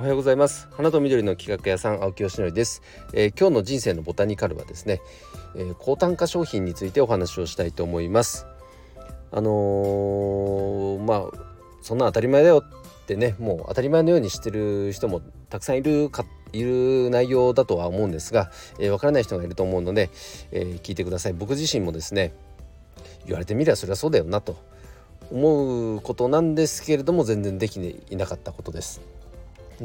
おはようございます。花と緑の企画屋さん青木よしのりです、えー、今日の人生のボタニカルはですね、えー、高単価商品についてお話をしたいと思います。あのー、まあそんな当たり前だよってねもう当たり前のようにしてる人もたくさんいるかいる内容だとは思うんですが、えー、からない人がいると思うので、えー、聞いてください。僕自身もですね言われてみればそれはそうだよなと思うことなんですけれども全然できていなかったことです。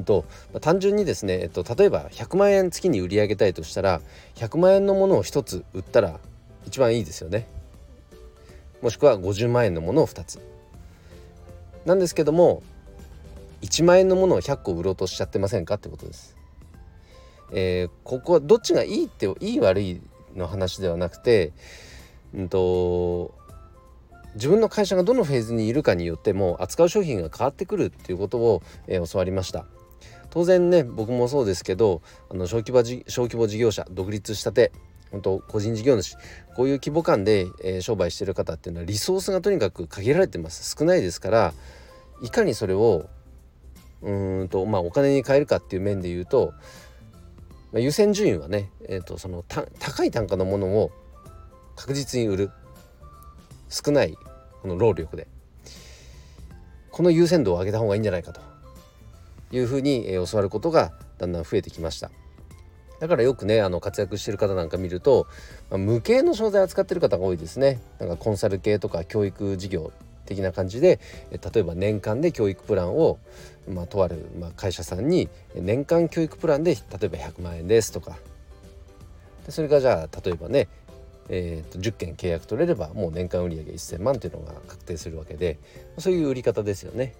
と単純にですね、えっと、例えば100万円月に売り上げたいとしたら100万円のものを1つ売ったら一番いいですよね。もしくは50万円のものを2つ。なんですけども1万円のものを100個売ろうとしちゃってませんかってことです。えー、ここはどっちがいいっていい悪いの話ではなくて、うんと自分の会社がどのフェーズにいるかによっても扱う商品が変わってくるっていうことを、えー、教わりました当然ね僕もそうですけどあの小規模小規模事業者独立したて本当個人事業主こういう規模感で、えー、商売してる方っていうのはリソースがとにかく限られてます。少ないですからいかにそれをうんとまあお金に変えるかっていう面で言うと、まあ、優先順位はね、えーと、その高い単価のものを確実に売る。少ないこの労力で。この優先度を上げた方がいいんじゃないかと。いうふうに、教わることがだんだん増えてきました。だからよくねあの活躍してる方なんか見ると、まあ、無形の商材扱ってる方が多いですね。なんかコンサル系とか教育事業的な感じで例えば年間で教育プランを、まあ、とある、まあ、会社さんに年間教育プランで例えば100万円ですとか。でそれがじゃあ例えばねえーと、10件契約取れればもう年間売上1000万っていうのが確定するわけでそういう売り方ですよね。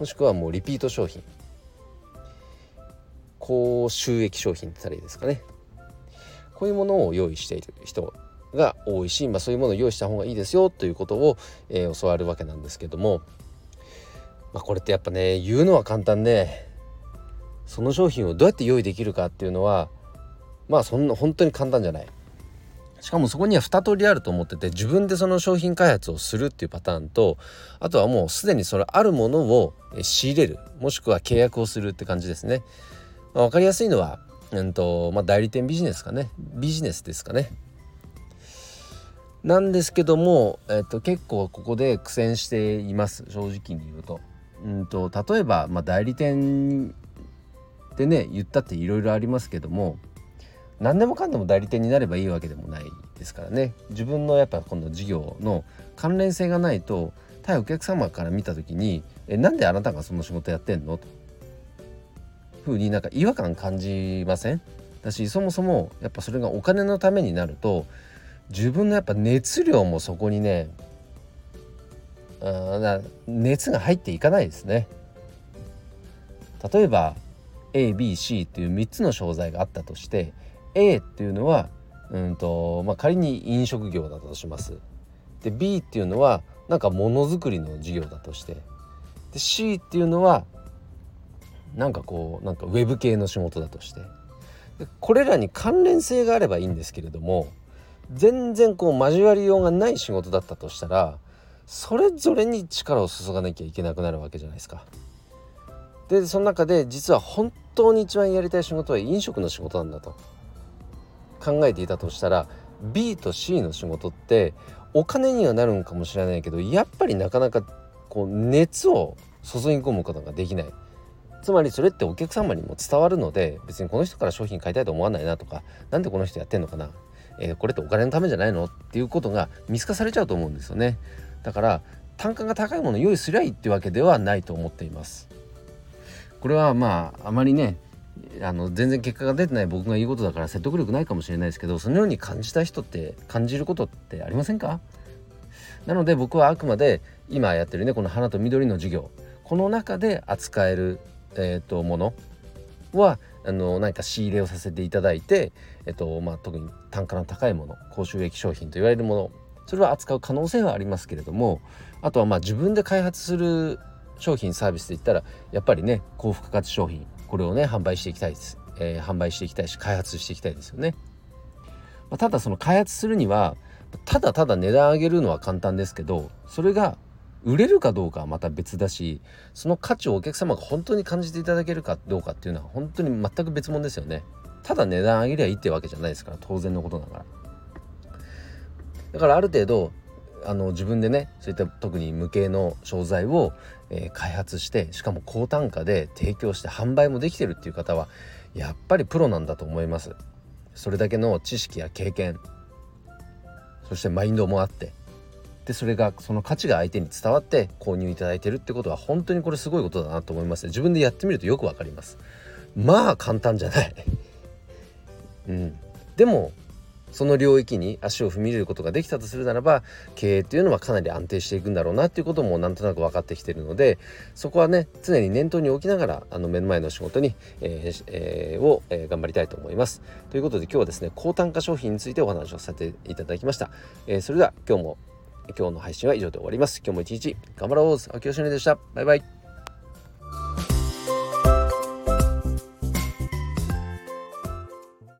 もしくはもうリピート商品。高収益商品って言ったらいいですかねこういうものを用意している人が多いし、まあ、そういうものを用意した方がいいですよということを、えー、教わるわけなんですけども、まあ、これってやっぱね言うのは簡単でその商品をどうやって用意できるかっていうのはまあそんな本当に簡単じゃない。しかもそこには2通りあると思ってて自分でその商品開発をするっていうパターンとあとはもうすでにそれあるものを仕入れるもしくは契約をするって感じですね。分かりやすいのは、うんとまあ、代理店ビジネスかねビジネスですかね。なんですけども、えっと、結構ここで苦戦しています正直に言うと。うんと例えば、まあ、代理店でね言ったっていろいろありますけども何でもかんでも代理店になればいいわけでもないですからね自分のやっぱこの事業の関連性がないと対お客様から見た時に「えなんであなたがその仕事やってんの?」とふうになんか違和感感じません？だしそもそもやっぱそれがお金のためになると自分のやっぱ熱量もそこにねあ熱が入っていかないですね。例えば ABC っていう3つの商材があったとして A っていうのはうんと、まあ、仮に飲食業だとします。で B っていうのはなんかものづくりの事業だとしてで C っていうのはなんかこうなんかウェブ系の仕事だとしてでこれらに関連性があればいいんですけれども全然こう交わりようがない仕事だったとしたらそれぞれに力を注がなきゃいけなくなるわけじゃないですか。でその中で実は本当に一番やりたい仕事は飲食の仕事なんだと。考えていたとしたら B と C の仕事ってお金にはなるんかもしれないけどやっぱりなかなかこう熱を注ぎ込むことができないつまりそれってお客様にも伝わるので別にこの人から商品買いたいと思わないなとか何でこの人やってんのかな、えー、これってお金のためじゃないのっていうことが見透かされちゃうと思うんですよね。だから単価が高いものを用意すりゃいいってわけではないと思っています。これはまああまりねあの全然結果が出てない僕が言うことだから説得力ないかもしれないですけどそのように感じた人って感じることってありませんか？なので僕はあくまで今やってるねこの花と緑の授業この中で扱える、えーと、ものはあの何か仕入れをさせていただいて、えっとまあ、特に単価の高いもの高収益商品と言われるものそれは扱う可能性はありますけれどもあとはまあ自分で開発する商品サービスで言ったらやっぱりね高付加価値商品これをね販売していきたいです、えー、販売していきたいし開発していきたいですよね、まあ、ただその開発するにはただただ値段上げるのは簡単ですけどそれが売れるかどうかはまた別だしその価値をお客様が本当に感じていただけるかどうかっていうのは本当に全く別物ですよね。ただ値段上げりゃいいってわけじゃないですから当然のことだから。だからある程度あの自分でねそういった特に無形の商材を、えー、開発してしかも高単価で提供して販売もできてるっていう方はやっぱりプロなんだと思います。それだけの知識や経験そしてマインドもあってでそれがその価値が相手に伝わって購入いただいてるってことは本当にこれすごいことだなと思います自分でやってみるとよくわかりますまあ簡単じゃないうんでもその領域に足を踏み入れることができたとするならば経営っていうのはかなり安定していくんだろうなっていうこともなんとなく分かってきてるのでそこはね常に念頭に置きながらあの目の前の仕事に、えーえー、を、えー、頑張りたいと思います。ということで今日はですね高単価商品についてお話をさせていただきました。えー、それでは今日も今日の配信は以上で終わります。今日も一日頑張ろう青木よしのりでした。バイバイ。